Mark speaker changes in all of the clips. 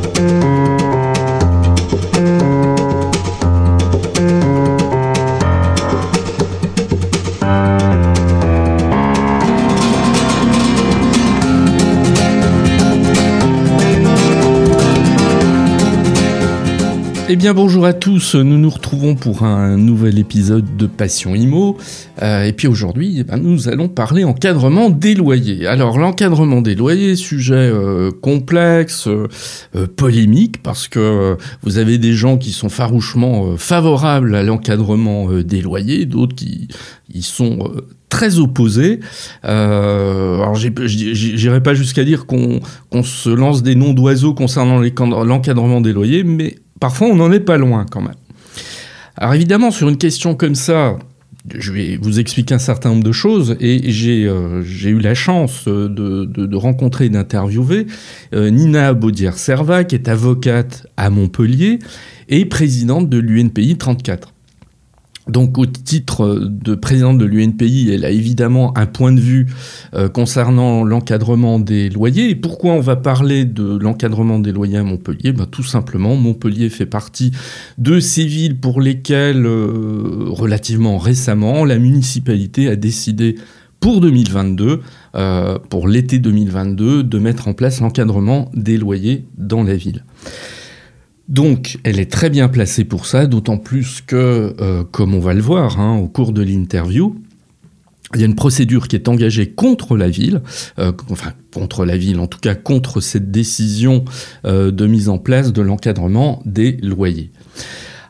Speaker 1: Eh bien bonjour à tous, nous nous retrouvons pour un nouvel épisode de Passion Imo. Euh, et puis aujourd'hui, eh ben, nous allons parler encadrement des loyers. Alors l'encadrement des loyers, sujet euh, complexe, euh, polémique, parce que vous avez des gens qui sont farouchement favorables à l'encadrement des loyers, d'autres qui y sont très opposés. Euh, alors j'irai pas jusqu'à dire qu'on se lance des noms d'oiseaux concernant l'encadrement des loyers, mais Parfois, on n'en est pas loin quand même. Alors évidemment, sur une question comme ça, je vais vous expliquer un certain nombre de choses et j'ai euh, eu la chance de, rencontrer et d'interviewer euh, Nina Baudière-Serva, qui est avocate à Montpellier et présidente de l'UNPI 34. Donc au titre de présidente de l'UNPI, elle a évidemment un point de vue euh, concernant l'encadrement des loyers. Et pourquoi on va parler de l'encadrement des loyers à Montpellier? Ben, Tout simplement, Montpellier fait partie de ces villes pour lesquelles, euh, relativement récemment, la municipalité a décidé pour 2022, euh, pour l'été 2022, de mettre en place l'encadrement des loyers dans la ville. Donc, elle est très bien placée pour ça, d'autant plus que, euh, comme on va le voir hein, au cours de l'interview, il y a une procédure qui est engagée contre la ville, euh, enfin contre la ville, en tout cas contre cette décision euh, de mise en place de l'encadrement des loyers.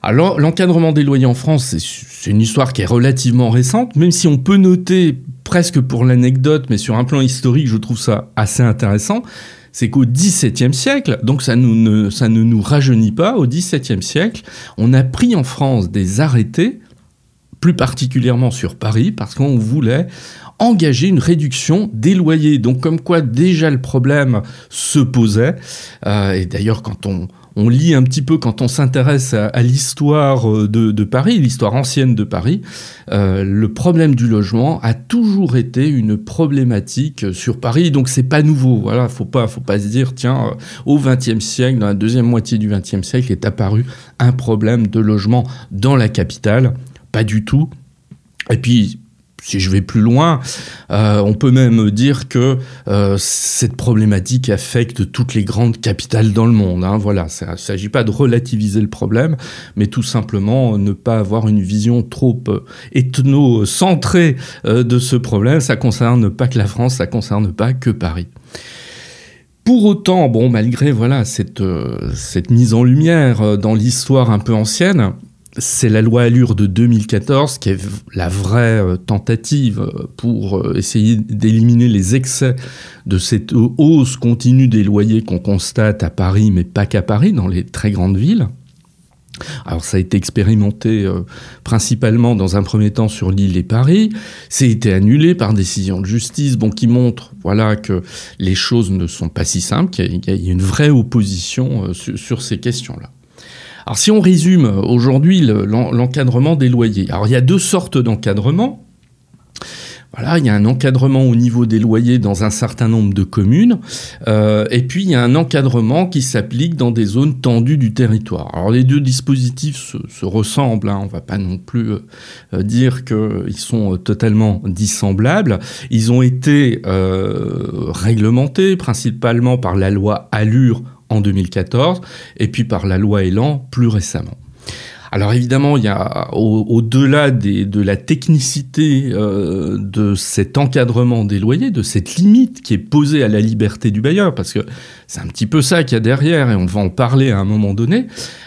Speaker 1: Alors, l'encadrement des loyers en France, c'est une histoire qui est relativement récente, même si on peut noter presque pour l'anecdote, mais sur un plan historique, je trouve ça assez intéressant, c'est qu'au XVIIe siècle, donc ça, ne, nous rajeunit pas, au XVIIe siècle, on a pris en France des arrêtés, plus particulièrement sur Paris, parce qu'on voulait engager une réduction des loyers. Donc comme quoi déjà le problème se posait. Euh, et d'ailleurs quand on, on lit un petit peu quand on s'intéresse à, l'histoire euh, de, Paris, l'histoire ancienne de Paris, euh, le problème du logement a toujours été une problématique sur Paris, donc c'est pas nouveau. Voilà, faut pas, faut pas se dire tiens, euh, au XXe siècle, dans la deuxième moitié du XXe siècle, est apparu un problème de logement dans la capitale. Pas du tout. Et puis, si je vais plus loin, euh, on peut même dire que euh, cette problématique affecte toutes les grandes capitales dans le monde. Hein. Voilà, il ne s'agit pas de relativiser le problème, mais tout simplement ne pas avoir une vision trop euh, ethno-centrée de ce problème. Ça concerne pas que la France, ça concerne pas que Paris. Pour autant, bon, malgré voilà cette, cette mise en lumière dans l'histoire un peu ancienne, c'est la loi Allure de 2014 qui est la vraie euh, tentative euh, pour euh, essayer d'éliminer les excès de cette hausse continue des loyers qu'on constate à Paris, mais pas qu'à Paris, dans les très grandes villes. Alors ça a été expérimenté principalement dans un premier temps sur l'île et Paris, c'est été annulé par décision de justice, bon qui montre voilà que les choses ne sont pas si simples, qu'il y, a une vraie opposition sur ces questions-là. Alors si on résume aujourd'hui l'encadrement des loyers, alors il y a deux sortes d'encadrement. Voilà, il y a un encadrement au niveau des loyers dans un certain nombre de communes, euh, et puis il y a un encadrement qui s'applique dans des zones tendues du territoire. Alors les deux dispositifs se, ressemblent, hein, on ne va pas non plus euh, dire qu'ils sont totalement dissemblables. Ils ont été euh, réglementés principalement par la loi Allure en 2014, et puis par la loi Elan plus récemment. Alors évidemment, il y a au-delà de la technicité euh, de cet encadrement des loyers, de cette limite qui est posée à la liberté du bailleur, parce que c'est un petit peu ça qu'il y a derrière, et on va en parler à un moment donné.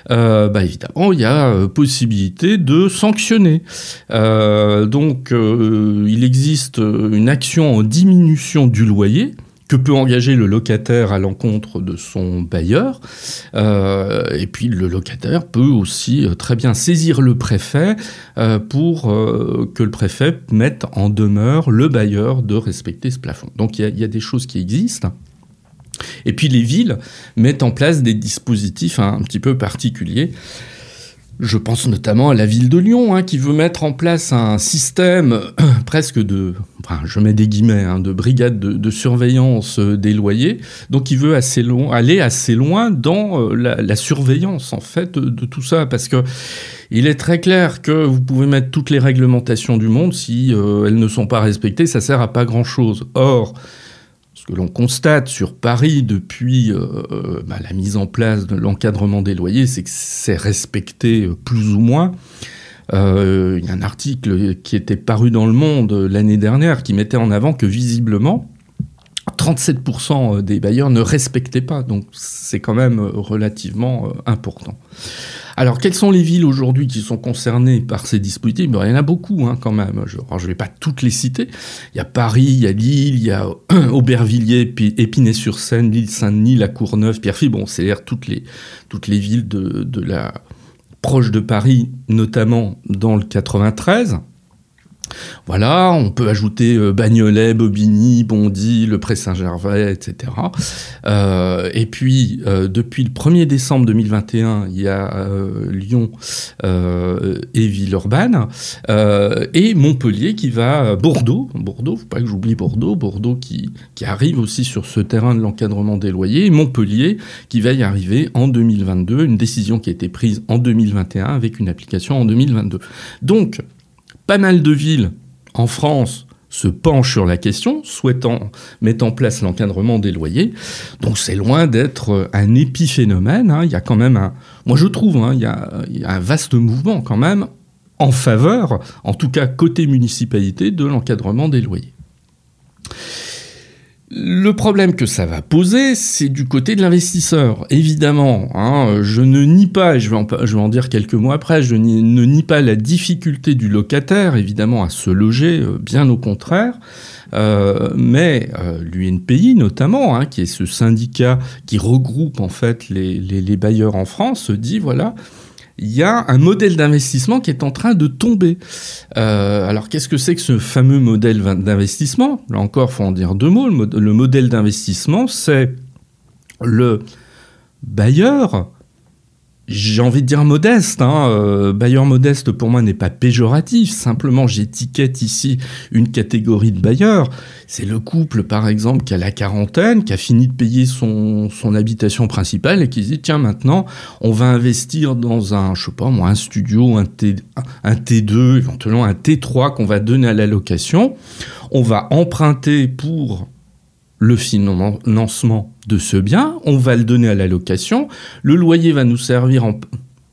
Speaker 1: Euh, bah évidemment, il y a euh, possibilité de sanctionner. donc, il existe une action en diminution du loyer que peut engager le locataire à l'encontre de son bailleur. Euh, et puis le locataire peut aussi euh, très bien saisir le préfet euh, pour que le préfet mette en demeure le bailleur de respecter ce plafond. Donc il y, a des choses qui existent. Et puis les villes mettent en place des dispositifs un petit peu particuliers Je pense notamment à la ville de Lyon, hein, qui veut mettre en place un système presque de, enfin, je mets des guillemets, hein, de brigade de, surveillance euh, des loyers. Donc, il veut assez aller assez loin dans euh, la, surveillance, en fait, de, tout ça, parce que il est très clair que vous pouvez mettre toutes les réglementations du monde, si euh, elles ne sont pas respectées, ça sert à pas grand-chose. Or, ce que l'on constate sur Paris depuis euh, euh, bah, la mise en place de l'encadrement des loyers, c'est que c'est respecté euh, plus ou moins. Il y a un article qui était paru dans Le Monde l'année dernière qui mettait en avant que visiblement, 37% des bailleurs ne respectaient pas. Donc c'est quand même relativement important. Alors, quelles sont les villes aujourd'hui qui sont concernées par ces dispositifs? Ben, Il y en a beaucoup hein, quand même. Je ne vais pas toutes les citer. Il y a Paris, il y a Lille, il y a Aubervilliers, Épinay-sur-Seine, Lille-Saint-Denis, La Courneuve, Pierrefitte. Bon, c'est-à-dire toutes les, toutes les villes de, de de Paris, notamment dans le 93. Voilà, on peut ajouter euh, Bagnolet, Bobigny, Bondy, le Pré-Saint-Gervais, etc. Euh, et puis, euh, depuis le 1er décembre 2021, il y a Lyon et Villeurbanne, et Montpellier qui va... Bordeaux, Bordeaux, faut pas que j'oublie Bordeaux, Bordeaux qui, arrive aussi sur ce terrain de l'encadrement des loyers, Montpellier qui va y arriver en 2022, une décision qui a été prise en 2021 avec une application en 2022. Donc, pas mal de villes en France se penchent sur la question, souhaitant mettre en place l'encadrement des loyers. Donc c'est loin d'être un épiphénomène. Hein. Il y a quand même un, moi je trouve, hein, il y a un vaste mouvement quand même en faveur, en tout cas côté municipalité, de l'encadrement des loyers. Le problème que ça va poser, c'est du côté de l'investisseur. Évidemment, hein, je ne nie pas, et je vais, en, dire quelques mots après, je ne nie pas la difficulté du locataire, évidemment, à se loger, euh, bien au contraire. Euh, mais euh, l'UNPI notamment, hein, qui est ce syndicat qui regroupe en fait les, bailleurs en France, dit voilà, il y a un modèle d'investissement qui est en train de tomber. Euh, alors qu'est-ce que c'est que ce fameux modèle d'investissement? Là encore, faut en dire deux mots. Le, modèle d'investissement, c'est le bailleur j'ai envie de dire modeste. Hein. Euh, bailleur modeste, pour moi, n'est pas péjoratif. Simplement, j'étiquette ici une catégorie de bailleurs. C'est le couple, par exemple, qui a la quarantaine, qui a fini de payer son, son habitation principale et qui se dit, tiens, maintenant, on va investir dans un, je sais pas moi, un studio, un, T, un T2, éventuellement un T3 qu'on va donner à la location. On va emprunter pour le financement de ce bien, on va le donner à la location, le loyer va nous servir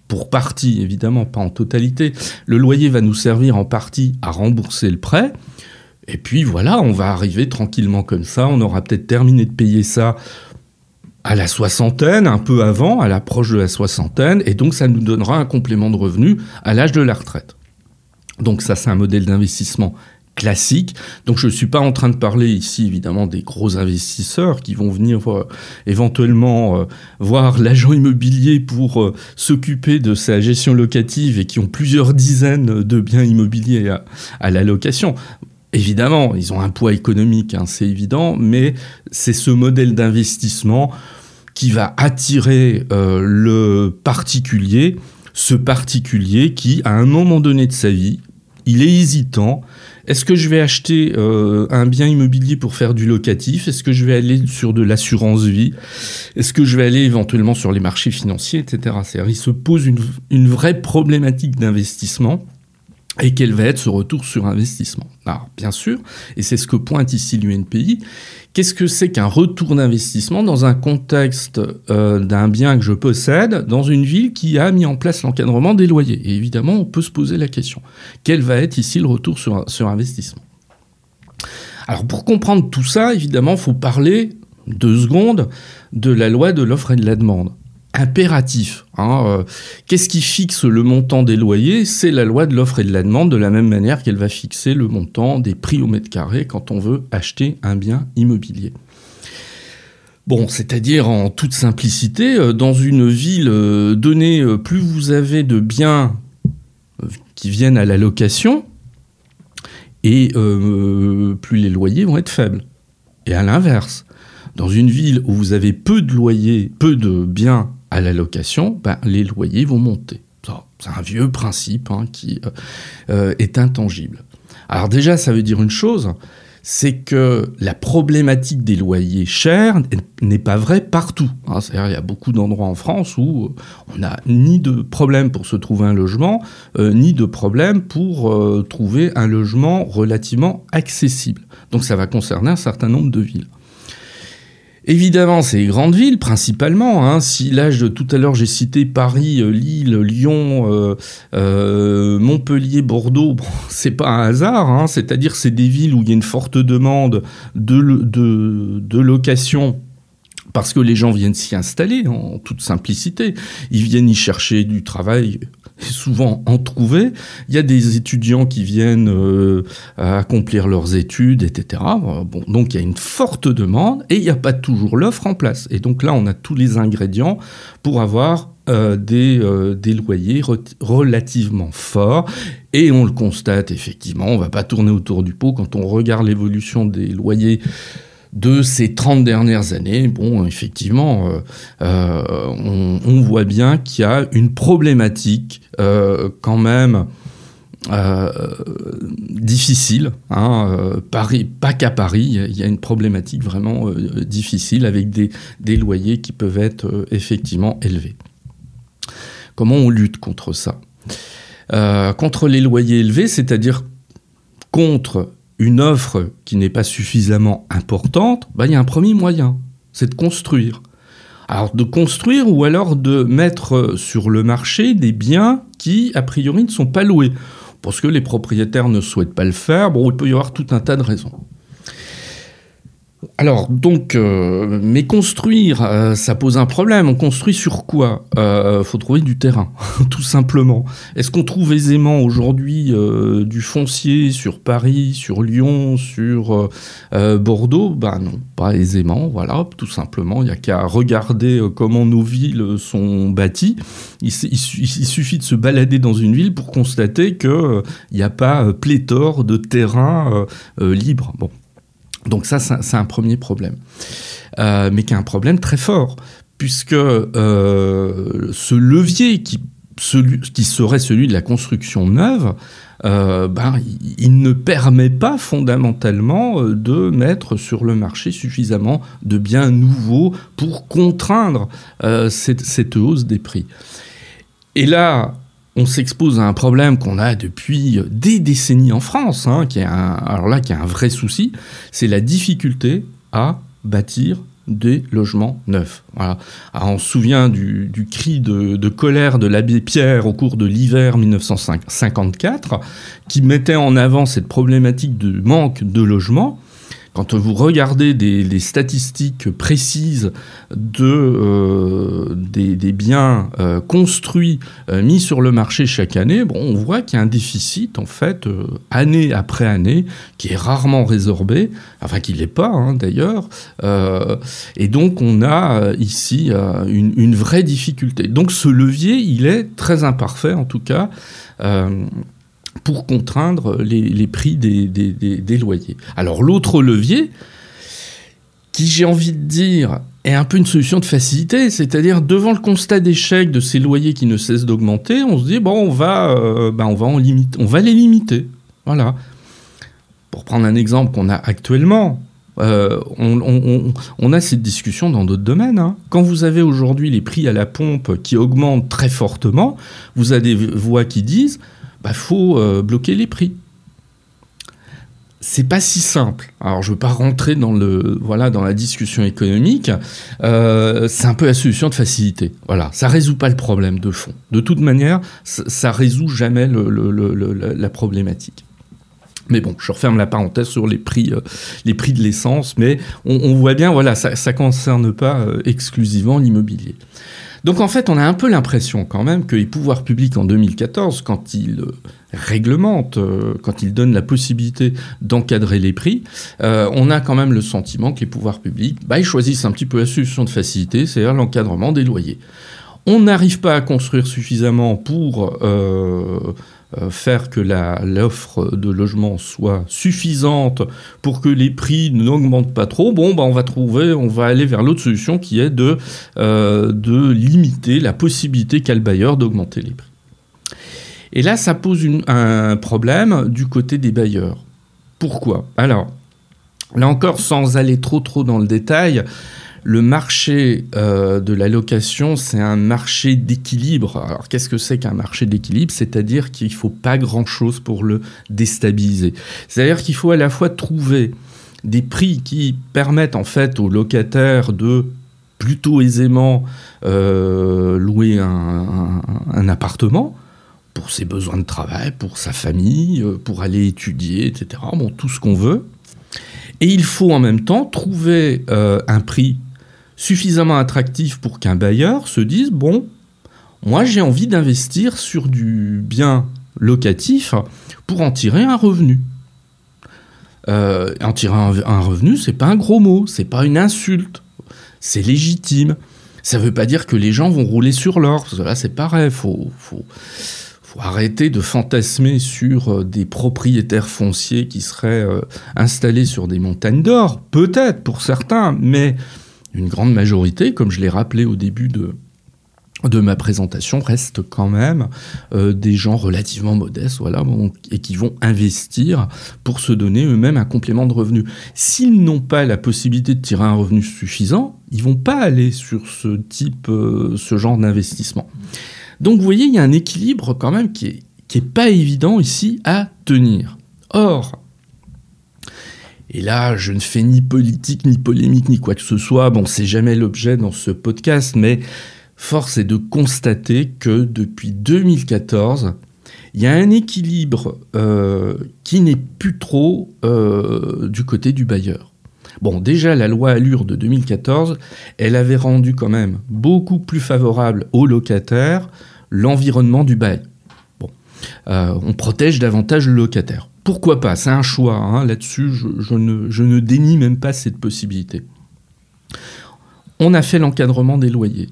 Speaker 1: pour partie, évidemment pas en totalité, le loyer va nous servir en partie à rembourser le prêt, et puis voilà, on va arriver tranquillement comme ça, on aura peut-être terminé de payer ça à la soixantaine, un peu avant, à l'approche de la soixantaine, et donc ça nous donnera un complément de revenu à l'âge de la retraite. Donc ça, c'est un modèle d'investissement classique. Donc je ne suis pas en train de parler ici évidemment des gros investisseurs qui vont venir euh, éventuellement euh, voir l'agent immobilier pour euh, s'occuper de sa gestion locative et qui ont plusieurs dizaines de biens immobiliers à, la location. Évidemment, ils ont un poids économique, hein, c'est évident, mais c'est ce modèle d'investissement qui va attirer le particulier, ce particulier qui, à un moment donné de sa vie, il est hésitant, est-ce que je vais acheter euh, un bien immobilier pour faire du locatif? Est-ce que je vais aller sur de l'assurance vie? Est-ce que je vais aller éventuellement sur les marchés financiers, etc. C'est-à-dire, il se pose une, une vraie problématique d'investissement et quel va être ce retour sur investissement. Alors, bien sûr, et c'est ce que pointe ici l'UNPI, Qu'est-ce que c'est qu'un retour d'investissement dans un contexte euh, d'un bien que je possède dans une ville qui a mis en place l'encadrement des loyers? Et évidemment, on peut se poser la question. Quel va être ici le retour sur, sur investissement? Alors pour comprendre tout ça, évidemment, il faut parler deux secondes de la loi de l'offre et de la demande impératif. Hein, euh, Qu'est-ce qui fixe le montant des loyers? C'est la loi de l'offre et de la demande, de la même manière qu'elle va fixer le montant des prix au mètre carré quand on veut acheter un bien immobilier. Bon, c'est-à-dire en toute simplicité, euh, dans une ville euh, donnée, plus vous avez de biens qui viennent à la location, et plus les loyers vont être faibles. Et à l'inverse, dans une ville où vous avez peu de loyers, peu de biens à la location, ben, les loyers vont monter. C'est un vieux principe hein, qui est intangible. Alors déjà, ça veut dire une chose, c'est que la problématique des loyers chers n'est pas vraie partout. Hein. Il y a beaucoup d'endroits en France où on n'a ni de problème pour se trouver un logement, euh, ni de problème pour euh, trouver un logement relativement accessible. Donc ça va concerner un certain nombre de villes. Évidemment, c'est les grandes villes principalement. Hein. Si de tout à l'heure j'ai cité Paris, euh, Lille, Lyon, euh, euh, Montpellier, Bordeaux, c'est pas un hasard. Hein. C'est-à-dire c'est des villes où il y a une forte demande de, de, de location parce que les gens viennent s'y installer en toute simplicité. Ils viennent y chercher du travail souvent en trouver. Il y a des étudiants qui viennent euh, accomplir leurs études, etc. Donc il y a une forte demande et il n'y a pas toujours l'offre en place. Et donc là, on a tous les ingrédients pour avoir euh, des, euh, des, loyers relativement forts. Et on le constate effectivement, on ne va pas tourner autour du pot quand on regarde l'évolution des loyers de ces 30 dernières années, bon, effectivement, euh, euh, on, voit bien qu'il y a une problématique euh, quand même difficile. Hein, Paris, pas qu'à Paris, il y a une problématique vraiment difficile avec des, des, loyers qui peuvent être effectivement élevés. Comment on lutte contre ça? Contre les loyers élevés, c'est-à-dire contre une offre qui n'est pas suffisamment importante, bah, il y a un premier moyen, c'est de construire. Alors de construire ou alors de mettre sur le marché des biens qui, a priori, ne sont pas loués. Parce que les propriétaires ne souhaitent pas le faire, bon, il peut y avoir tout un tas de raisons. Alors, donc, euh, mais construire, euh, ça pose un problème. On construit sur quoi? Il euh, faut trouver du terrain, tout simplement. Est-ce qu'on trouve aisément aujourd'hui du foncier sur Paris, sur Lyon, sur Bordeaux? Ben non, pas aisément, voilà, tout simplement. Il n'y a qu'à regarder comment nos villes sont bâties. Il, suffit de se balader dans une ville pour constater qu'il n'y a pas pléthore de terrains libres. Bon, donc ça, c'est un premier problème. Euh, mais qui est un problème très fort, puisque euh, ce levier qui, serait celui de la construction neuve, euh, ben, il ne permet pas fondamentalement de mettre sur le marché suffisamment de biens nouveaux pour contraindre cette, hausse des prix. Et là, on s'expose à un problème qu'on a depuis des décennies en France, hein, qui est un, vrai souci, c'est la difficulté à bâtir des logements neufs. Voilà. on se souvient du, cri de, de, colère de l'abbé Pierre au cours de l'hiver 1954, qui mettait en avant cette problématique de manque de logements. Quand vous regardez des, statistiques précises de, euh, des, biens euh, construits, euh, mis sur le marché chaque année, bon, on voit qu'il y a un déficit, en fait, année après année, qui est rarement résorbé, enfin qui ne l'est pas, hein, d'ailleurs. et donc, on a ici une, vraie difficulté. Donc, ce levier, il est très imparfait, en tout cas pour contraindre les, prix des, loyers. Alors l'autre levier, qui j'ai envie de dire est un peu une solution de facilité, c'est-à-dire devant le constat d'échec de ces loyers qui ne cessent d'augmenter, on se dit bon on va, euh, ben, les limiter, voilà. Pour prendre un exemple qu'on a actuellement, euh, on, a cette discussion dans d'autres domaines. Hein. Quand vous avez aujourd'hui les prix à la pompe qui augmentent très fortement, vous avez des voix qui disent bah, faut euh, bloquer les prix. C'est pas si simple. Alors je veux pas rentrer dans le voilà dans la discussion économique. Euh, c'est un peu la solution de facilité. Voilà, ça résout pas le problème de fond. De toute manière, ça, résout jamais la problématique. Mais bon, je referme la parenthèse sur les prix, euh, les prix de l'essence, mais on, voit bien, voilà, ça ne concerne pas exclusivement l'immobilier. Donc en fait, on a un peu l'impression quand même que les pouvoirs publics en 2014, quand ils euh, réglementent, euh, quand ils donnent la possibilité d'encadrer les prix, euh, on a quand même le sentiment que les pouvoirs publics, bah, ils choisissent un petit peu la solution de facilité, c'est-à-dire l'encadrement des loyers. On n'arrive pas à construire suffisamment pour euh, faire que l'offre de logement soit suffisante pour que les prix n'augmentent pas trop, bon, bah, on va trouver, on va aller vers l'autre solution qui est de, euh, limiter la possibilité qu'a le bailleur d'augmenter les prix. Et là, ça pose un problème du côté des bailleurs. Pourquoi? Alors, là encore, sans aller trop trop dans le détail, le marché euh, de la location, c'est un marché d'équilibre. Alors qu'est-ce que c'est qu'un marché d'équilibre? C'est-à-dire qu'il ne faut pas grand-chose pour le déstabiliser. C'est-à-dire qu'il faut à la fois trouver des prix qui permettent en fait aux locataires de plutôt aisément euh, louer un, appartement pour ses besoins de travail, pour sa famille, euh, pour aller étudier, etc. Bon, tout ce qu'on veut. Et il faut en même temps trouver un prix suffisamment attractif pour qu'un bailleur se dise, bon, moi j'ai envie d'investir sur du bien locatif pour en tirer un revenu. Euh, en tirer un, un revenu, c'est pas un gros mot, c'est pas une insulte, c'est légitime. Ça veut pas dire que les gens vont rouler sur l'or, parce là c'est pareil, faut, faut, faut arrêter de fantasmer sur euh, des propriétaires fonciers qui seraient euh, installés sur des montagnes d'or, peut-être pour certains, mais une grande majorité, comme je l'ai rappelé au début de, ma présentation, reste quand même euh, des gens relativement modestes, voilà, et qui vont investir pour se donner eux-mêmes un complément de revenu. S'ils n'ont pas la possibilité de tirer un revenu suffisant, ils vont pas aller sur ce type, euh, ce genre d'investissement. Donc vous voyez, il y a un équilibre quand même qui est, qui est pas évident ici à tenir. Or, et là, je ne fais ni politique, ni polémique, ni quoi que ce soit. Bon, c'est jamais l'objet dans ce podcast, mais force est de constater que depuis 2014, il y a un équilibre euh, qui n'est plus trop euh, du côté du bailleur. Bon, déjà, la loi Allure de 2014, elle avait rendu quand même beaucoup plus favorable aux locataires l'environnement du bail. Bon, euh, on protège davantage le locataire pourquoi pas C'est un choix. Hein. Là-dessus, je, ne, dénie même pas cette possibilité. On a fait l'encadrement des loyers.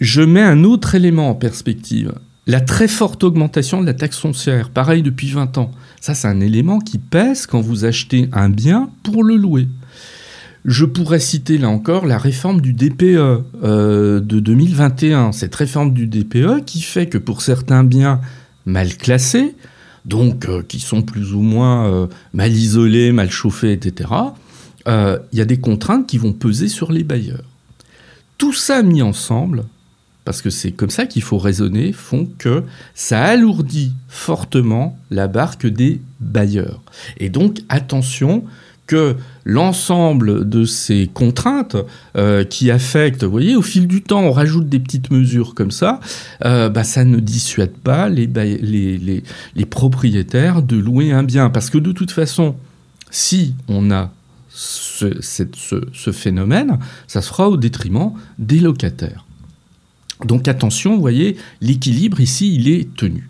Speaker 1: Je mets un autre élément en perspective. La très forte augmentation de la taxe foncière, pareil depuis 20 ans. Ça, c'est un élément qui pèse quand vous achetez un bien pour le louer. Je pourrais citer là encore la réforme du DPE euh, de 2021. Cette réforme du DPE qui fait que pour certains biens mal classés, donc euh, qui sont plus ou moins euh, mal isolés, mal chauffés, etc., euh, il y a des contraintes qui vont peser sur les bailleurs. Tout ça mis ensemble, parce que c'est comme ça qu'il faut raisonner, font que ça alourdit fortement la barque des bailleurs. Et donc attention, l'ensemble de ces contraintes euh, qui affectent, vous voyez, au fil du temps, on rajoute des petites mesures comme ça, euh, bah, ça ne dissuade pas les, propriétaires de louer un bien. Parce que de toute façon, si on a ce, ce phénomène, ça sera au détriment des locataires. Donc attention, vous voyez, l'équilibre ici, il est tenu.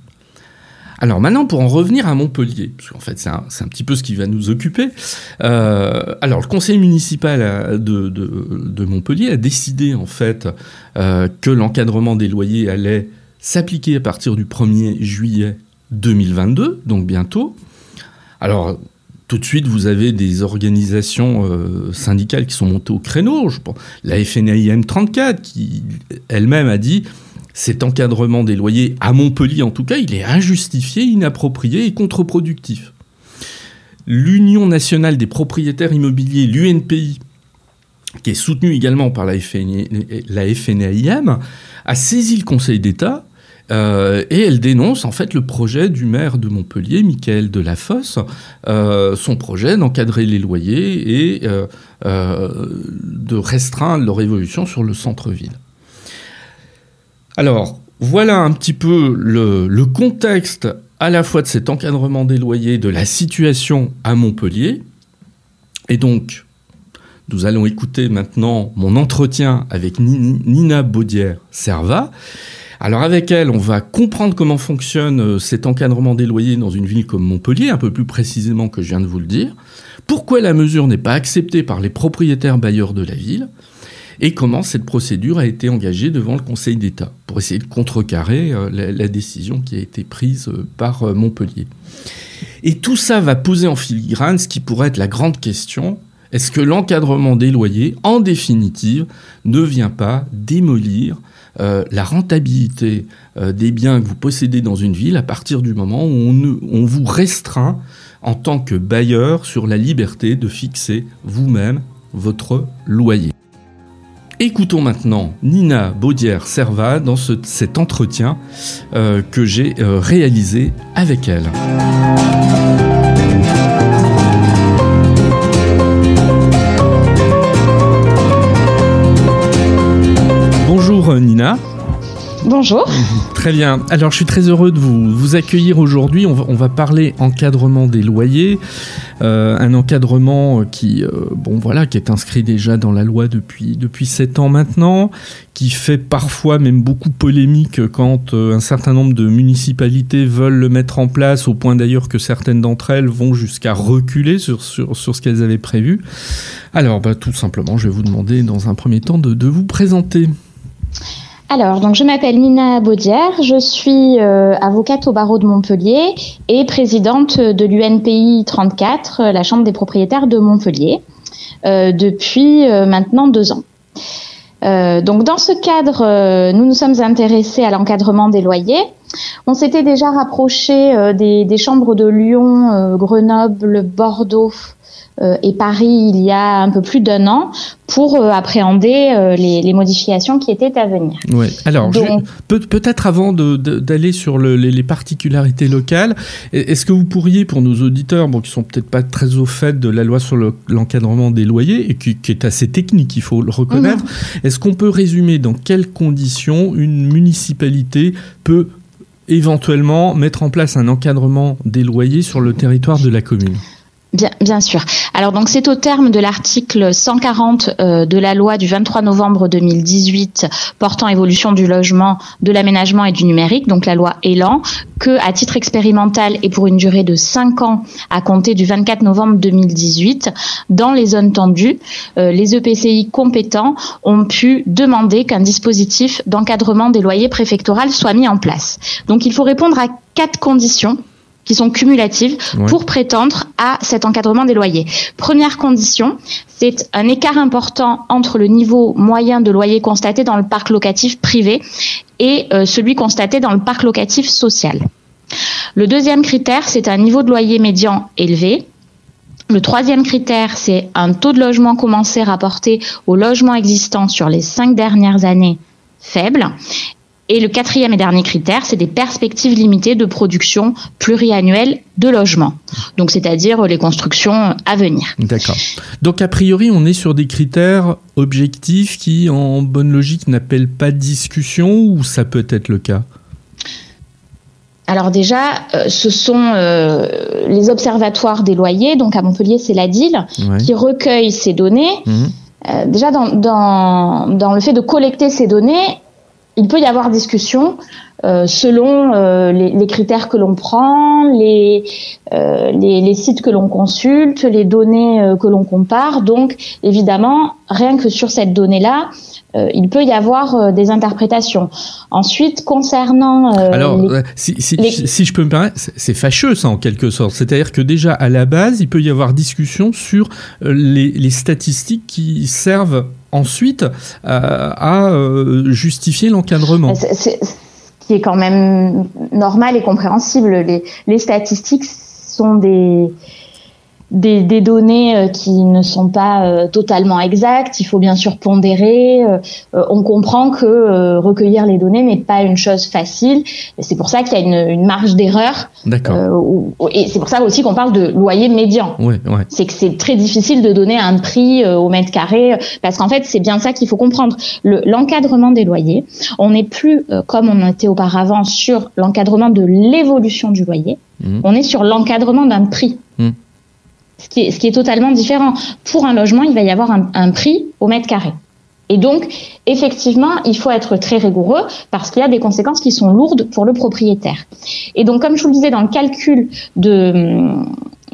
Speaker 1: Alors maintenant, pour en revenir à Montpellier, parce qu'en fait c'est un, petit peu ce qui va nous occuper. Euh, alors le conseil municipal euh, de, Montpellier a décidé en fait euh, que l'encadrement des loyers allait s'appliquer à partir du 1er juillet 2022, donc bientôt. Alors tout de suite, vous avez des organisations syndicales qui sont montées au créneau. Je pense, la FNAIM 34 qui elle-même a dit cet encadrement des loyers, à Montpellier en tout cas, il est injustifié, inapproprié et contre-productif. L'Union nationale des propriétaires immobiliers, l'UNPI, qui est soutenue également par la, FNAIM, a saisi le Conseil d'État euh, et elle dénonce en fait le projet du maire de Montpellier, Michael Delafosse, euh, son projet d'encadrer les loyers et euh, de restreindre leur évolution sur le centre-ville. Alors, voilà un petit peu le, contexte à la fois de cet encadrement des loyers, de la situation à Montpellier. Et donc, nous allons écouter maintenant mon entretien avec Nina Baudière-Serva. Alors avec elle, on va comprendre comment fonctionne euh, cet encadrement des loyers dans une ville comme Montpellier, un peu plus précisément que je viens de vous le dire. Pourquoi la mesure n'est pas acceptée par les propriétaires bailleurs de la ville? Et comment cette procédure a été engagée devant le Conseil d'État pour essayer de contrecarrer euh, la, décision qui a été prise euh, par euh, Montpellier. Et tout ça va poser en filigrane ce qui pourrait être la grande question, Est-ce que l'encadrement des loyers, en définitive, ne vient pas démolir la rentabilité des biens que vous possédez dans une ville à partir du moment où on vous restreint en tant que bailleur sur la liberté de fixer vous-même votre loyer? Écoutons maintenant Nina Baudière-Serva dans cet entretien euh, que j'ai euh, réalisé avec elle. Bonjour. Très bien. Alors, je suis très heureux de vous, accueillir aujourd'hui. On va, parler encadrement des loyers. Euh, un encadrement qui, euh, bon, voilà, qui est inscrit déjà dans la loi depuis, depuis 7 ans maintenant, qui fait parfois même beaucoup polémique quand euh, un certain nombre de municipalités veulent le mettre en place, au point d'ailleurs que certaines d'entre elles vont jusqu'à reculer sur, sur, sur ce qu'elles avaient prévu. Alors, bah, tout simplement, je vais vous demander dans un premier temps de, de vous présenter.
Speaker 2: Alors, donc je m'appelle Nina Baudière, je suis euh, avocate au barreau de Montpellier et présidente de l'UNPI 34, euh, la Chambre des propriétaires de Montpellier, euh, depuis euh, maintenant deux ans. Donc dans ce cadre, nous nous sommes intéressés à l'encadrement des loyers. On s'était déjà rapproché des, chambres de Lyon, Grenoble, Bordeaux, et Paris il y a un peu plus d'un an pour euh, appréhender euh, les, les, modifications qui étaient à venir.
Speaker 1: Ouais. Alors, peut-être avant d'aller sur le, les, les, particularités locales, est-ce que vous pourriez, pour nos auditeurs, bon, qui sont peut-être pas très au fait de la loi sur l'encadrement le, des loyers et qui, qui, est assez technique, il faut le reconnaître, mmh. est-ce qu'on peut résumer dans quelles conditions une municipalité peut éventuellement mettre en place un encadrement des loyers sur le territoire de la commune?
Speaker 2: Bien, sûr. Alors donc c'est au terme de l'article 140 euh, de la loi du 23 novembre 2018 portant évolution du logement, de l'aménagement et du numérique, donc la loi Elan, que à titre expérimental et pour une durée de 5 ans à compter du 24 novembre 2018, dans les zones tendues, euh, les EPCI compétents ont pu demander qu'un dispositif d'encadrement des loyers préfectoraux soit mis en place. Donc il faut répondre à quatre conditions qui sont cumulatives ouais. pour prétendre à cet encadrement des loyers. Première condition, c'est un écart important entre le niveau moyen de loyer constaté dans le parc locatif privé et euh, celui constaté dans le parc locatif social. Le deuxième critère, c'est un niveau de loyer médian élevé. Le troisième critère, c'est un taux de logement commencé rapporté au logement existant sur les cinq dernières années faible. Et le quatrième et dernier critère, c'est des perspectives limitées de production pluriannuelle de logements. Donc, c'est-à-dire les constructions à venir.
Speaker 1: D'accord. Donc, a priori, on est sur des critères objectifs qui, en bonne logique, n'appellent pas de discussion ou ça peut être le cas?
Speaker 2: Alors déjà, euh, ce sont euh, les observatoires des loyers, donc à Montpellier c'est la DIL, ouais. qui recueille ces données. Mmh. Euh, déjà dans, dans, dans le fait de collecter ces données, il peut y avoir discussion euh, selon euh, les, critères que l'on prend, les, euh, les, les, sites que l'on consulte, les données que l'on compare. Donc, évidemment, rien que sur cette donnée-là, euh, il peut y avoir euh, des interprétations. Ensuite, concernant...
Speaker 1: Alors, les, si, si, les... si, je peux me permettre, c'est fâcheux ça en quelque sorte. C'est-à-dire que déjà, à la base, il peut y avoir discussion sur les, les statistiques qui servent ensuite euh, à euh, justifier l'encadrement.
Speaker 2: Ce qui est quand même normal et compréhensible. Les, les statistiques sont des, des, des, données euh, qui ne sont pas euh, totalement exactes. Il faut bien sûr pondérer. Euh, on comprend que recueillir les données n'est pas une chose facile. C'est pour ça qu'il y a une, une marge d'erreur.
Speaker 1: D'accord.
Speaker 2: et c'est pour ça aussi qu'on parle de loyer médian.
Speaker 1: Ouais, ouais.
Speaker 2: C'est que c'est très difficile de donner un prix au mètre carré parce qu'en fait c'est bien ça qu'il faut comprendre. L'encadrement des loyers, on n'est plus comme on était auparavant sur l'encadrement de l'évolution du loyer. Mmh. On est sur l'encadrement d'un prix. Mmh ce qui, est, totalement différent. Pour un logement, il va y avoir un, prix au mètre carré. Et donc, effectivement, il faut être très rigoureux parce qu'il y a des conséquences qui sont lourdes pour le propriétaire. Et donc, comme je vous le disais, dans le calcul de,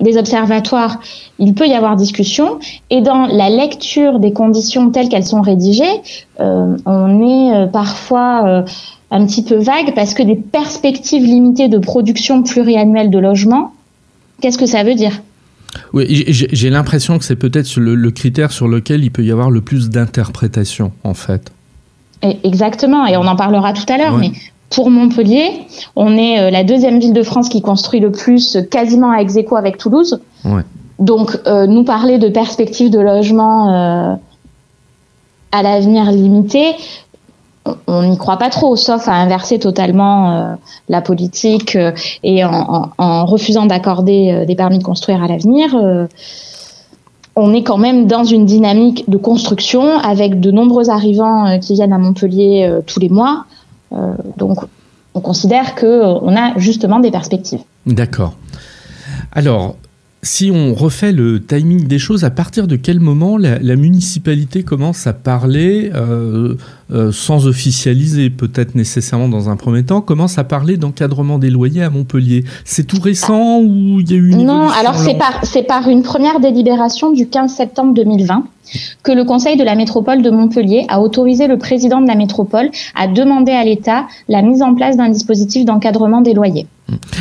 Speaker 2: des observatoires, il peut y avoir discussion. Et dans la lecture des conditions telles qu'elles sont rédigées, euh, on est euh, parfois euh, un petit peu vague parce que des perspectives limitées de production pluriannuelle de logement, qu'est-ce que ça veut dire?
Speaker 1: Oui, j'ai l'impression que c'est peut-être le, critère sur lequel il peut y avoir le plus d'interprétation, en fait.
Speaker 2: exactement, et on en parlera tout à l'heure, mais pour Montpellier, on est euh, la deuxième ville de France qui construit le plus, quasiment à ex avec Toulouse. Donc, euh, nous parler de perspectives de logement euh, à l'avenir limité, on n'y croit pas trop, sauf à inverser totalement la politique et en, refusant d'accorder des permis de construire à l'avenir. on est quand même dans une dynamique de construction avec de nombreux arrivants qui viennent à Montpellier tous les mois. Euh, donc, on considère qu'on a justement des perspectives.
Speaker 1: D'accord. Alors, si on refait le timing des choses, à partir de quel moment la, municipalité commence à parler, euh, euh, sans officialiser peut-être nécessairement dans un premier temps, commence à parler d'encadrement des loyers à Montpellier? C'est tout récent ou il y a eu une
Speaker 2: Non, alors c'est par, par une première délibération du 15 septembre 2020 que le Conseil de la métropole de Montpellier a autorisé le président de la métropole à demander à l'État la mise en place d'un dispositif d'encadrement des loyers.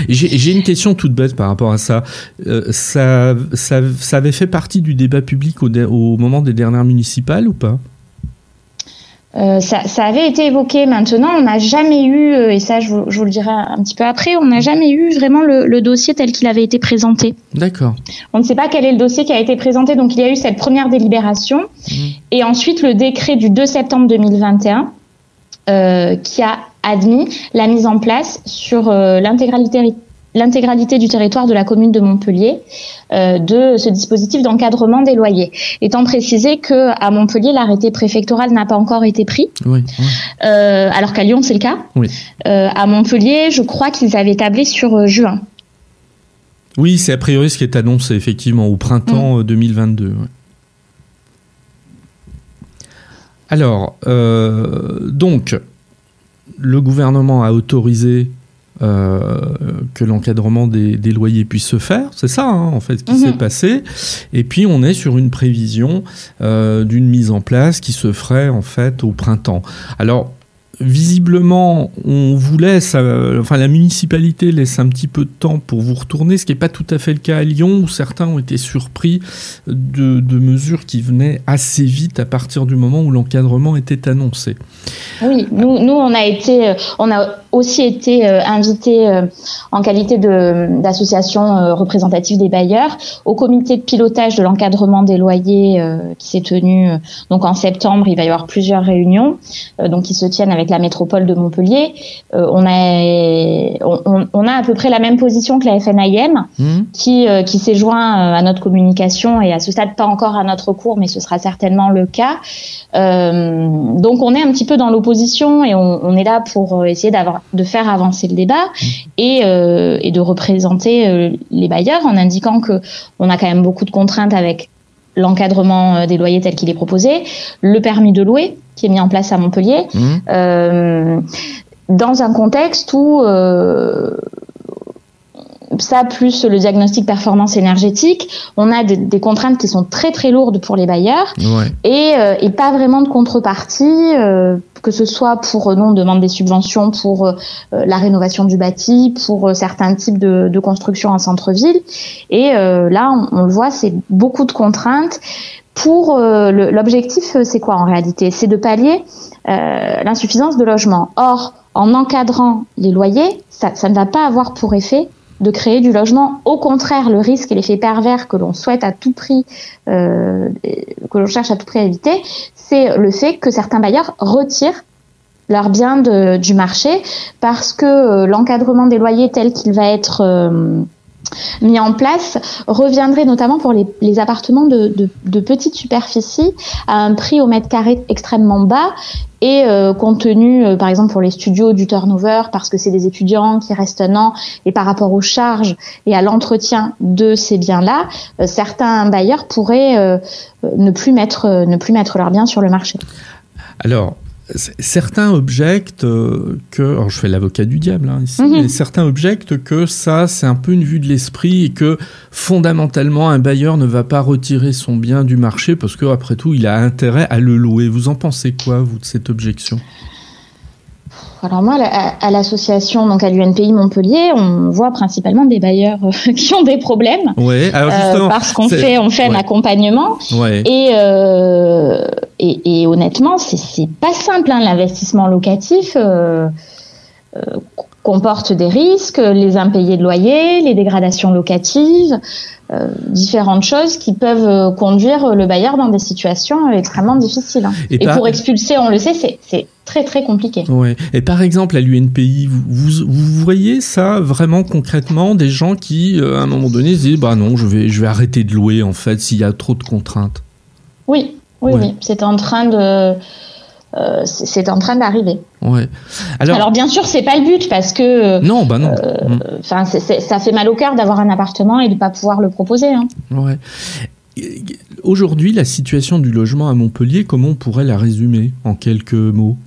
Speaker 1: J'ai une question toute bête par rapport à ça. Euh, ça, ça. avait fait partie du débat public au, au moment des dernières municipales ou pas?
Speaker 2: Euh, ça, avait été évoqué maintenant, on n'a jamais eu, euh, et ça je vous, le dirai un petit peu après, on n'a jamais eu vraiment le, dossier tel qu'il avait été présenté.
Speaker 1: D'accord.
Speaker 2: On ne sait pas quel est le dossier qui a été présenté, donc il y a eu cette première délibération, mmh. et ensuite le décret du 2 septembre 2021 euh, qui a admis la mise en place sur l'intégralité l'intégralité du territoire de la commune de Montpellier euh, de ce dispositif d'encadrement des loyers. Étant précisé que à Montpellier, l'arrêté préfectoral n'a pas encore été pris, oui, euh, alors qu'à Lyon c'est le cas. Oui. Euh, à Montpellier, je crois qu'ils avaient tablé sur juin.
Speaker 1: Oui, c'est a priori ce qui est annoncé effectivement au printemps 2022. Mm. Alors, donc, le gouvernement a autorisé euh, que l'encadrement des, loyers puisse se faire. C'est ça, hein, en fait, ce qui s'est mhm. passé. Et puis, on est sur une prévision euh, d'une mise en place qui se ferait, en fait, au printemps. Alors, visiblement, on vous laisse, euh, enfin la municipalité laisse un petit peu de temps pour vous retourner, ce qui n'est pas tout à fait le cas à Lyon, où certains ont été surpris de, mesures qui venaient assez vite à partir du moment où l'encadrement était annoncé.
Speaker 2: Oui, nous, nous on a été, euh, on a aussi été euh, invité en qualité d'association représentative des bailleurs au comité de pilotage de l'encadrement des loyers qui s'est tenu donc en septembre. Il va y avoir plusieurs réunions donc qui se tiennent avec la métropole de Montpellier, euh, on, a, on, a à peu près la même position que la FNIM, mmh. qui, euh, qui s'est joint euh, à notre communication et à ce stade pas encore à notre cours, mais ce sera certainement le cas. donc on est un petit peu dans l'opposition et on, est là pour essayer de faire avancer le débat mmh. et, et de représenter les bailleurs en indiquant que on a quand même beaucoup de contraintes avec l'encadrement des loyers tel qu'il est proposé, le permis de louer qui est mis en place à Montpellier, mmh. euh, dans un contexte où euh, ça plus le diagnostic performance énergétique, on a des, contraintes qui sont très très lourdes pour les bailleurs et, euh, et, pas vraiment de contrepartie, que ce soit pour non demande des subventions pour la rénovation du bâti, pour certains types de, de construction en centre-ville. Et là, on, on, le voit, c'est beaucoup de contraintes pour euh, l'objectif, euh, c'est quoi en réalité? C'est de pallier euh, l'insuffisance de logement. Or, en encadrant les loyers, ça, ça, ne va pas avoir pour effet de créer du logement. Au contraire, le risque et l'effet pervers que l'on souhaite à tout prix, euh, que l'on cherche à tout prix à éviter, c'est le fait que certains bailleurs retirent leurs biens du marché parce que l'encadrement des loyers tel qu'il va être mis en place reviendrait notamment pour les, appartements de, de, petite superficie à un prix au mètre carré extrêmement bas et euh, compte tenu, euh, par exemple, pour les studios du turnover, parce que c'est des étudiants qui restent un an, et par rapport aux charges et à l'entretien de ces biens-là, euh, certains bailleurs pourraient ne plus mettre ne plus mettre leurs biens sur le marché.
Speaker 1: Alors, certains objectent euh, que, alors je fais l'avocat du diable hein, ici, mhm. mais certains objectent que ça c'est un peu une vue de l'esprit et que fondamentalement un bailleur ne va pas retirer son bien du marché parce que après tout il a intérêt à le louer. Vous en pensez quoi vous de cette objection?
Speaker 2: Alors moi, à, l'association, donc à l'UNPI Montpellier, on voit principalement des bailleurs euh, qui ont des problèmes.
Speaker 1: Ouais, alors
Speaker 2: euh, parce qu'on fait, on fait un accompagnement.
Speaker 1: Ouais.
Speaker 2: Et, euh, et, et, honnêtement, c'est pas simple. Hein, L'investissement locatif euh, comporte des risques, les impayés de loyer, les dégradations locatives. Euh, différentes choses qui peuvent euh, conduire le bailleur dans des situations extrêmement difficiles. Hein. Et, pour expulser, on le sait, c'est très très compliqué.
Speaker 1: Ouais. Et par exemple, à l'UNPI, vous, vous, voyez ça vraiment concrètement des gens qui, euh, à un moment donné, se disent bah non, je vais je vais arrêter de louer en fait s'il y a trop de contraintes?
Speaker 2: Oui, oui, oui, c'est en train de euh, c'est en train d'arriver.
Speaker 1: Ouais.
Speaker 2: Alors, Alors, bien sûr, c'est pas le but parce que
Speaker 1: non, bah non.
Speaker 2: Euh, mm. Ça fait mal au cœur d'avoir un appartement et de pas pouvoir le proposer. Hein.
Speaker 1: Ouais. Aujourd'hui, la situation du logement à Montpellier, comment on pourrait la résumer en quelques mots?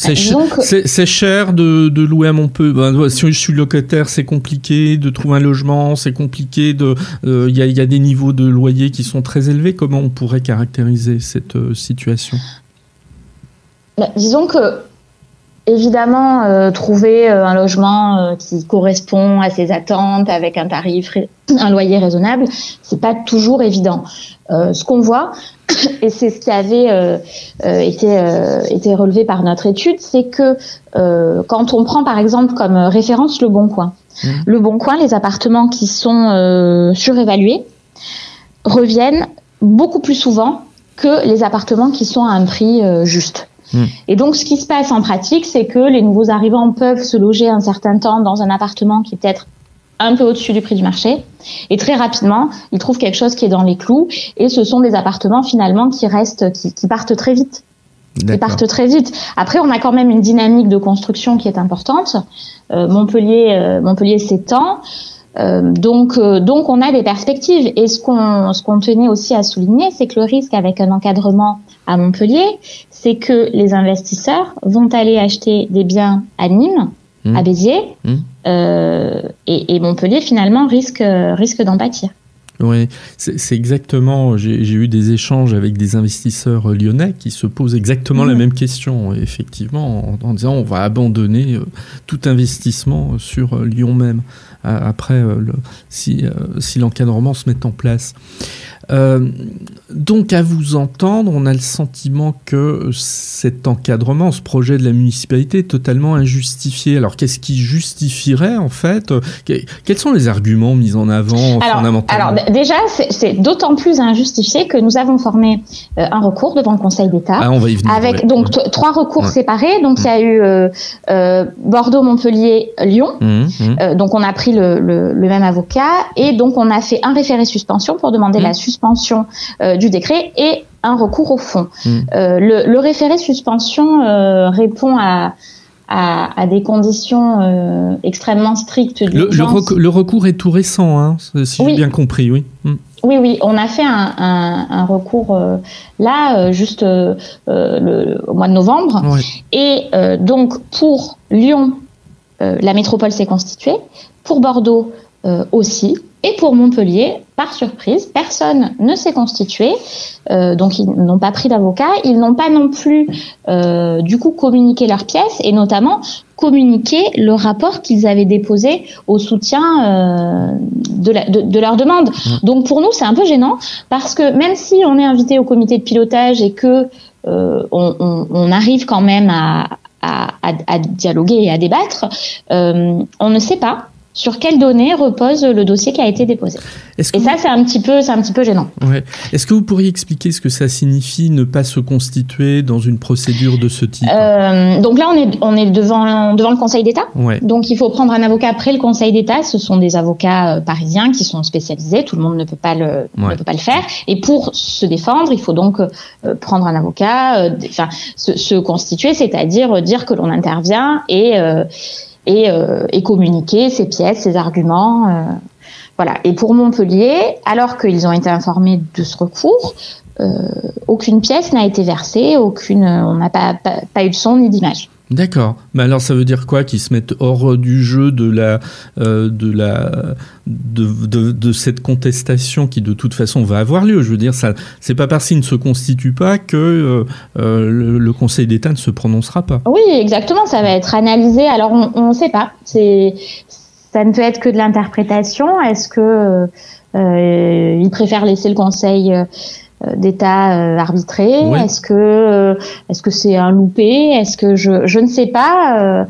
Speaker 1: C'est cher de, louer à Montpellier. Ben, si je suis locataire, c'est compliqué de trouver un logement, c'est compliqué. Il euh, y, a, des niveaux de loyer qui sont très élevés. Comment on pourrait caractériser cette euh, situation?
Speaker 2: Ben, Disons que évidemment, euh, trouver un logement qui correspond à ses attentes avec un tarif, un loyer raisonnable, c'est pas toujours évident. ce qu'on voit, et c'est ce qui avait euh, euh, été, euh, été relevé par notre étude, c'est que quand on prend par exemple comme référence le Bon Coin, mmh. le Bon Coin, les appartements qui sont surévalués reviennent beaucoup plus souvent que les appartements qui sont à un prix juste. Mmh. Et donc, ce qui se passe en pratique, c'est que les nouveaux arrivants peuvent se loger un certain temps dans un appartement qui est peut-être un peu au-dessus du prix du marché. Et très rapidement, ils trouvent quelque chose qui est dans les clous. Et ce sont des appartements finalement qui restent, qui, partent très vite. Ils partent très vite. Après, on a quand même une dynamique de construction qui est importante. Euh, Montpellier, euh, Montpellier s'étend. Euh, donc, donc, on a des perspectives. Et ce qu'on, ce qu'on tenait aussi à souligner, c'est que le risque avec un encadrement à Montpellier, c'est que les investisseurs vont aller acheter des biens à Nîmes, à mmh. Béziers, mmh. Euh, et, et, Montpellier finalement risque, risque d'en pâtir.
Speaker 1: Oui, c'est exactement. J'ai eu des échanges avec des investisseurs lyonnais qui se posent exactement la mmh. même question, effectivement, en, disant on va abandonner euh, tout investissement sur euh, Lyon même après le, si, si l'encadrement se met en place. Euh, donc, à vous entendre, on a le sentiment que cet encadrement, ce projet de la municipalité est totalement injustifié. Alors, qu'est-ce qui justifierait, en fait Quels sont les arguments mis en avant
Speaker 2: alors, fondamentalement Alors, déjà, c'est d'autant plus injustifié que nous avons formé euh, un recours devant le Conseil d'État.
Speaker 1: Ah, on va y venir.
Speaker 2: Avec donc trois recours séparés. Donc, il y a eu euh, Bordeaux, Montpellier, Lyon. Mmh, mmh. donc, on a pris le, le, le, même avocat et donc on a fait un référé suspension pour demander mmh. la suspension suspension euh, du décret et un recours au fond. Hmm. Euh, le, référé suspension euh, répond à, à, des conditions extrêmement strictes.
Speaker 1: Le, le, recours est tout récent, hein, si j'ai bien compris, oui.
Speaker 2: Hmm. Oui, oui, on a fait un, recours là, juste le, au mois de novembre. Et donc, pour Lyon, la métropole s'est constituée. Pour Bordeaux aussi. Et pour Montpellier, par surprise, personne ne s'est constitué, euh, donc ils n'ont pas pris d'avocat, ils n'ont pas non plus euh, du coup communiqué leurs pièces et notamment communiqué le rapport qu'ils avaient déposé au soutien euh, de, la, de, leur demande. Mmh. Donc pour nous c'est un peu gênant parce que même si on est invité au comité de pilotage et que euh, on, on, on, arrive quand même à, à, à, dialoguer et à débattre, euh, on ne sait pas sur quelles données repose le dossier qui a été déposé. Et ça, c'est un petit peu, c'est un petit peu gênant.
Speaker 1: Ouais. Est-ce que vous pourriez expliquer ce que ça signifie ne pas se constituer dans une procédure de ce type?
Speaker 2: Euh, Donc là, on est, on est devant, devant le Conseil d'État.
Speaker 1: Ouais.
Speaker 2: Donc il faut prendre un avocat après le Conseil d'État. Ce sont des avocats euh, parisiens qui sont spécialisés. Tout le monde ne peut pas le, ne peut pas le faire. Et pour se défendre, il faut donc euh, prendre un avocat, enfin se, se, constituer, c'est-à-dire dire que l'on intervient et et, euh, et communiquer ses pièces, ses arguments. Euh, voilà. Et pour Montpellier, alors qu'ils ont été informés de ce recours, euh, aucune pièce n'a été versée, aucune, on n'a pas, pas, eu de son ni d'image.
Speaker 1: D'accord. Mais alors ça veut dire quoi Qu'ils se mettent hors du jeu de la euh, de la de, de, cette contestation qui de toute façon va avoir lieu? Je veux dire, ça c'est pas parce qu'il ne se constitue pas que euh, euh, le, Conseil d'État ne se prononcera pas.
Speaker 2: Oui, exactement. Ça va être analysé. Alors on ne sait pas. C'est ça ne peut être que de l'interprétation. Est-ce que il préfère laisser le Conseil euh, d'État euh, arbitré Est-ce que euh, est-ce que c'est un loupé? Est-ce que je je ne sais pas.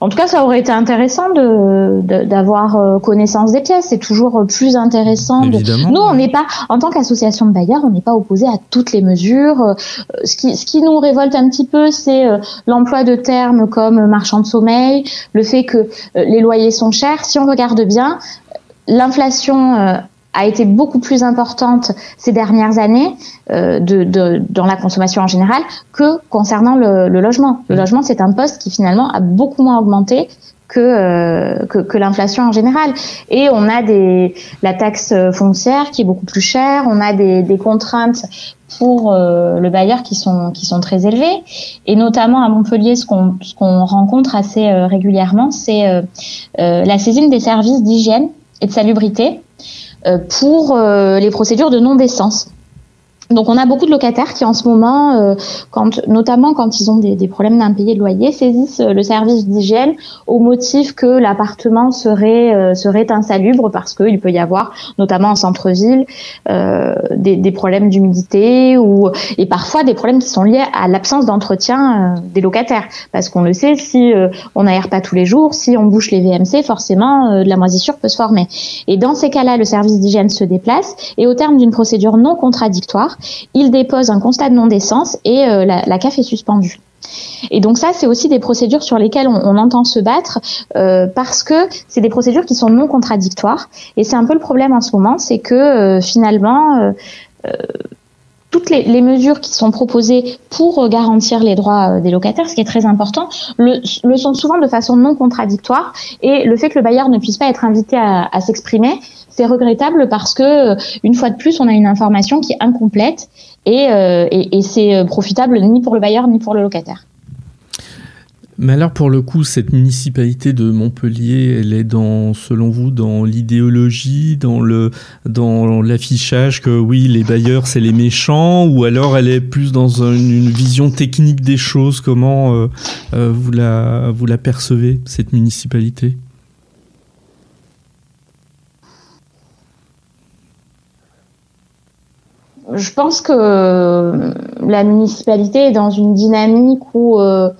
Speaker 2: En tout cas, ça aurait été intéressant de d'avoir connaissance des pièces. C'est toujours plus intéressant. De... Nous, on n'est pas, en tant qu'association de bailleurs, on n'est pas opposé à toutes les mesures. Ce qui, ce qui nous révolte un petit peu, c'est l'emploi de termes comme marchand de sommeil, le fait que les loyers sont chers. Si on regarde bien, l'inflation a été beaucoup plus importante ces dernières années euh, de, de, dans la consommation en général que concernant le, le logement. Le mmh. logement, c'est un poste qui finalement a beaucoup moins augmenté que, euh, que, que l'inflation en général. Et on a des, la taxe foncière qui est beaucoup plus chère, on a des, des contraintes pour euh, le bailleur qui sont qui sont très élevées et notamment à Montpellier ce qu'on ce qu'on rencontre assez euh, régulièrement c'est la saisine des services d'hygiène et de salubrité euh, pour euh, les procédures de non-décence. Donc on a beaucoup de locataires qui en ce moment, euh, quand, notamment quand ils ont des, des problèmes d'impayés de loyer, saisissent euh, le service d'hygiène au motif que l'appartement serait euh, serait insalubre parce qu'il peut y avoir, notamment en centre-ville, euh, des, des, problèmes d'humidité ou et parfois des problèmes qui sont liés à l'absence d'entretien des locataires. Parce qu'on le sait, si on n'aère pas tous les jours, si on bouche les VMC, forcément de la moisissure peut se former. Et dans ces cas-là, le service d'hygiène se déplace et au terme d'une procédure non contradictoire, il dépose un constat de non-décence et euh, la, CAF est suspendue. Et donc ça, c'est aussi des procédures sur lesquelles on, entend se battre euh, parce que c'est des procédures qui sont non contradictoires. Et c'est un peu le problème en ce moment, c'est que euh, finalement, toutes les, mesures qui sont proposées pour garantir les droits des locataires, ce qui est très important, le, sont souvent de façon non contradictoire. Et le fait que le bailleur ne puisse pas être invité à s'exprimer, c'est regrettable parce que une fois de plus, on a une information qui est incomplète et, euh, c'est euh, profitable ni pour le bailleur ni pour le locataire.
Speaker 1: Mais alors pour le coup, cette municipalité de Montpellier, elle est dans, selon vous, dans l'idéologie, dans le, dans l'affichage que oui, les bailleurs c'est les méchants, ou alors elle est plus dans une, vision technique des choses? Comment euh, vous la, vous la percevez cette municipalité?
Speaker 2: Je pense que euh, la municipalité est dans une dynamique où euh,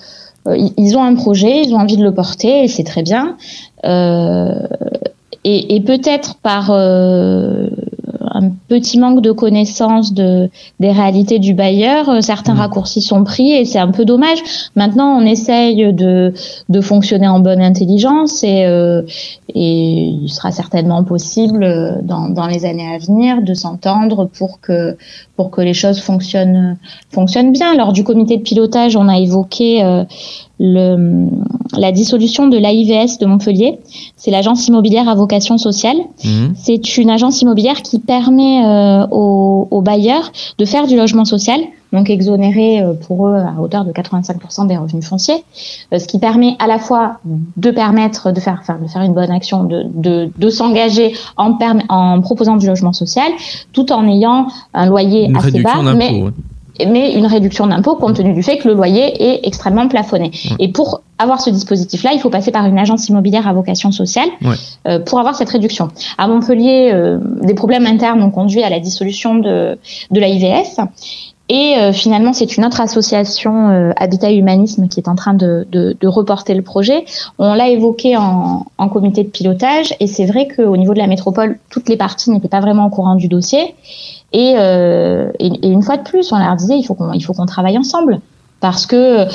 Speaker 2: ils ont un projet, ils ont envie de le porter et c'est très bien. Euh, et, et peut-être par euh, un petit manque de connaissance de, des réalités du bailleur. Euh, certains mmh. raccourcis sont pris et c'est un peu dommage. Maintenant, on essaye de, de fonctionner en bonne intelligence et, euh, et il sera certainement possible euh, dans, dans les années à venir de s'entendre pour que, pour que les choses fonctionnent, fonctionnent bien. Lors du comité de pilotage, on a évoqué le, la dissolution de l'AIVS de Montpellier. C'est l'agence immobilière à vocation sociale. Mmh. C'est une agence immobilière qui permet euh, aux, aux, bailleurs de faire du logement social, donc exonéré euh, pour eux à hauteur de 85% des revenus fonciers, euh, ce qui permet à la fois de permettre de faire, enfin, de faire une bonne action, de, de, de s'engager en, en proposant du logement social, tout en ayant un loyer assez bas, mais mais une réduction d'impôt compte tenu du fait que le loyer est extrêmement plafonné. Et pour avoir ce dispositif-là, il faut passer par une agence immobilière à vocation sociale euh, pour avoir cette réduction. À Montpellier, euh, des problèmes internes ont conduit à la dissolution de, de l'AIVS. Et euh, finalement, c'est une autre association, euh, Habitat Humanisme, qui est en train de, de, de reporter le projet. On l'a évoqué en, en, comité de pilotage, et c'est vrai qu'au niveau de la métropole, toutes les parties n'étaient pas vraiment au courant du dossier. Et, euh, et, une fois de plus, on leur disait il faut qu'on qu'on travaille ensemble parce que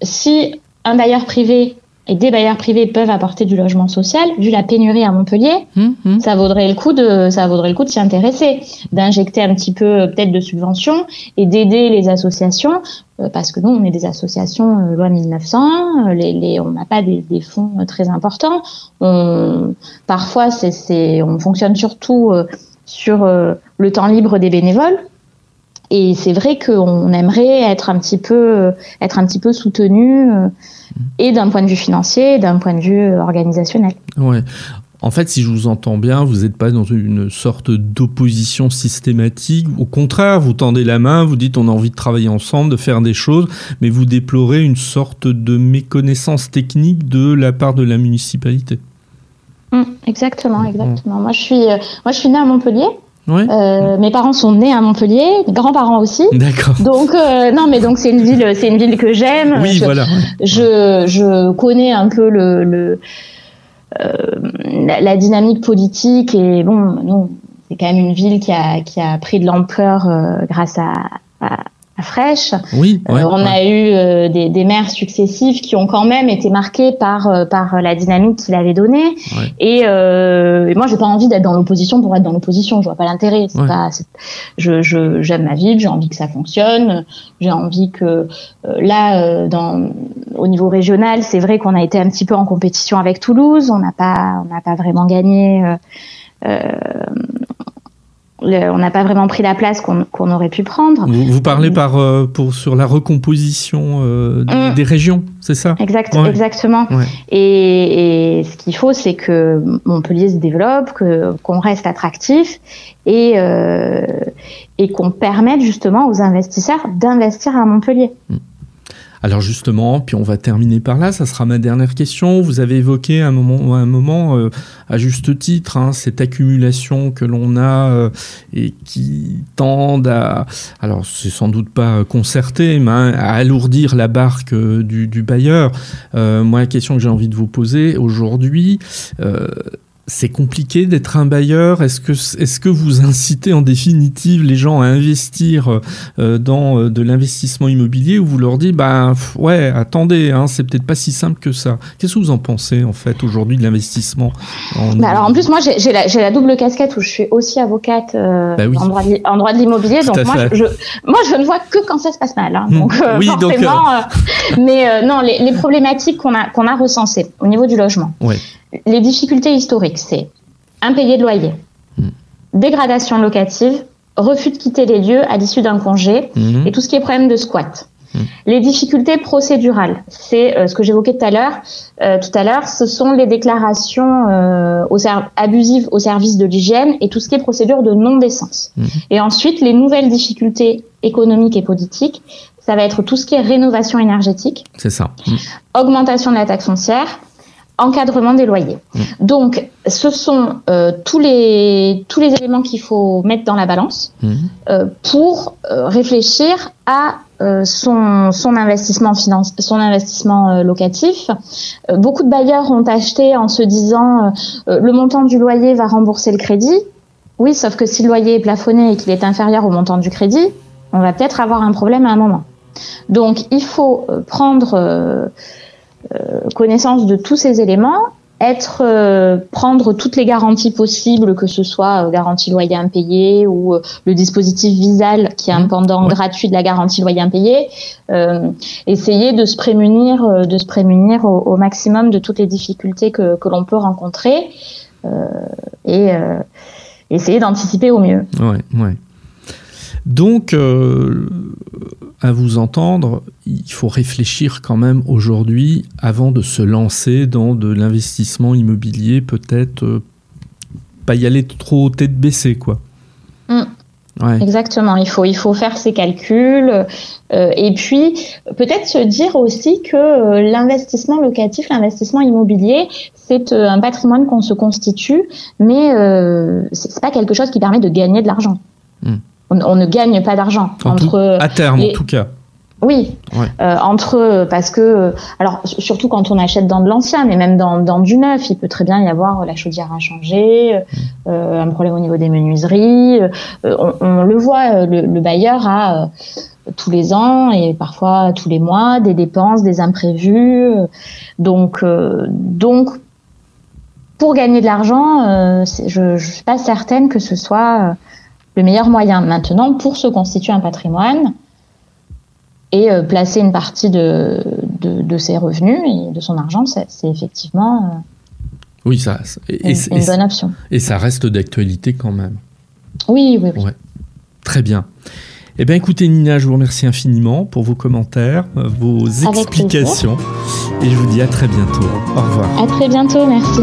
Speaker 2: si un bailleur privé et des bailleurs privés peuvent apporter du logement social, vu la pénurie à Montpellier, hum, hum. ça vaudrait le coup de ça vaudrait le coup de s'y intéresser, d'injecter un petit peu peut-être de subventions et d'aider les associations euh, parce que nous on est des associations euh, loi 1900, euh, les, les on n'a pas des, des, fonds très importants, on, parfois c'est on fonctionne surtout sur le temps libre des bénévoles Et c'est vrai qu'on aimerait être un petit peu, être un petit peu soutenu, et d'un point de vue financier, et d'un point de vue organisationnel.
Speaker 1: Ouais. En fait, si je vous entends bien, vous n'êtes pas dans une sorte d'opposition systématique. Au contraire, vous tendez la main, vous dites on a envie de travailler ensemble, de faire des choses, mais vous déplorez une sorte de méconnaissance technique de la part de la municipalité.
Speaker 2: Mmh, exactement, exactement. Moi, je suis, euh, moi, je suis née à Montpellier. Euh, mes parents sont nés à Montpellier, mes grands-parents aussi.
Speaker 1: D'accord.
Speaker 2: Donc euh, non, mais donc c'est une ville, c'est une ville que j'aime.
Speaker 1: Oui, voilà.
Speaker 2: Je, je connais un peu le, le euh, la, la, dynamique politique et bon, non, c'est quand même une ville qui a, qui a pris de l'ampleur euh, grâce à, à, fraîche.
Speaker 1: Oui,
Speaker 2: euh, on a eu euh, des, des, maires successifs qui ont quand même été marqués par euh, par la dynamique qu'il avait donnée. Et, et, moi, j'ai pas envie d'être dans l'opposition pour être dans l'opposition. Je vois pas l'intérêt. Je j'aime ma ville. J'ai envie que ça fonctionne. J'ai envie que là, dans au niveau régional, c'est vrai qu'on a été un petit peu en compétition avec Toulouse. On n'a pas on n'a pas vraiment gagné. Euh, on n'a pas vraiment pris la place qu'on aurait pu prendre.
Speaker 1: Vous, parlez par euh, pour sur la recomposition euh, mm. des, régions, c'est ça?
Speaker 2: Exact, Exactement. Et, ce qu'il faut, c'est que Montpellier se développe, qu'on reste attractif et euh, et qu'on permette justement aux investisseurs d'investir à Montpellier. Mm.
Speaker 1: Alors justement, puis on va terminer par là, ça sera ma dernière question. Vous avez évoqué un moment, un moment euh, à juste titre, hein, cette accumulation que l'on a euh, et qui tendent à, alors c'est sans doute pas concerté, mais à alourdir la barque euh, du, du bailleur. moi, la question que j'ai envie de vous poser aujourd'hui, c'est compliqué d'être un bailleur? Est-ce que, est que vous incitez en définitive les gens à investir euh, dans euh, de l'investissement immobilier ou vous leur dites, bah ouais, attendez, hein, c'est peut-être pas si simple que ça. Qu'est-ce que vous en pensez en fait aujourd'hui de l'investissement
Speaker 2: en... Bah, alors en plus, moi j'ai la, double casquette où je suis aussi avocate euh, bah en, droit de, en, droit de, l'immobilier, donc moi je, moi je ne vois que quand ça se passe mal. Hein, hmm. donc, oui, forcément, mais non, les, les problématiques qu'on a, qu'on a recensées au niveau du logement.
Speaker 1: Ouais
Speaker 2: les difficultés historiques, c'est impayé de loyer, hmm. dégradation locative, refus de quitter les lieux à l'issue d'un congé hmm. et tout ce qui est problème de squat. Hmm. Les difficultés procédurales, c'est euh, ce que j'évoquais tout à l'heure. Euh, tout à l'heure, ce sont les déclarations euh, abusives au service de l'hygiène et tout ce qui est procédure de non-décence. Et ensuite, les nouvelles difficultés économiques et politiques, ça va être tout ce qui est rénovation énergétique.
Speaker 1: C'est ça.
Speaker 2: Augmentation de la taxe foncière, encadrement des loyers. Mmh. Donc, ce sont euh, tous les tous les éléments qu'il faut mettre dans la balance mmh. euh, pour euh, réfléchir à son son investissement finance, son investissement locatif. beaucoup de bailleurs ont acheté en se disant le montant du loyer va rembourser le crédit. Oui, sauf que si le loyer est plafonné et qu'il est inférieur au montant du crédit, on va peut-être avoir un problème à un moment. Donc, il faut prendre connaissance de tous ces éléments, être euh, prendre toutes les garanties possibles, que ce soit euh, garantie loyer impayé ou le dispositif Visal qui est un mmh. pendant gratuit de la garantie loyer impayé, essayer de se prémunir, de se prémunir au, maximum de toutes les difficultés que, que l'on peut rencontrer et essayer d'anticiper au mieux.
Speaker 1: Ouais, ouais. Donc, à vous entendre, il faut réfléchir quand même aujourd'hui avant de se lancer dans de l'investissement immobilier, peut-être euh, pas y aller trop tête baissée, quoi.
Speaker 2: Mm. Exactement, il faut, il faut faire ses calculs euh, et puis peut-être se dire aussi que euh, l'investissement locatif, l'investissement immobilier, c'est un patrimoine qu'on se constitue, mais c'est pas quelque chose qui permet de gagner de l'argent. Mm on, ne gagne pas d'argent
Speaker 1: entre à terme en tout cas.
Speaker 2: Oui, euh, entre parce que alors surtout quand on achète dans de l'ancien, mais même dans, dans, du neuf, il peut très bien y avoir la chaudière à changer, euh, un problème au niveau des menuiseries. Euh, on, le voit, le, bailleur a tous les ans et parfois tous les mois des dépenses, des imprévus. donc donc pour gagner de l'argent, je ne suis pas certaine que ce soit le meilleur moyen maintenant pour se constituer un patrimoine et euh, placer une partie de, de, ses revenus et de son argent, c'est effectivement euh,
Speaker 1: oui, ça,
Speaker 2: et, une, bonne option.
Speaker 1: Et ça reste d'actualité quand même.
Speaker 2: Oui, oui, oui.
Speaker 1: Très bien. Eh bien écoutez Nina, je vous remercie infiniment pour vos commentaires, vos explications. Et je vous dis à très bientôt. Au revoir.
Speaker 2: À très bientôt, merci.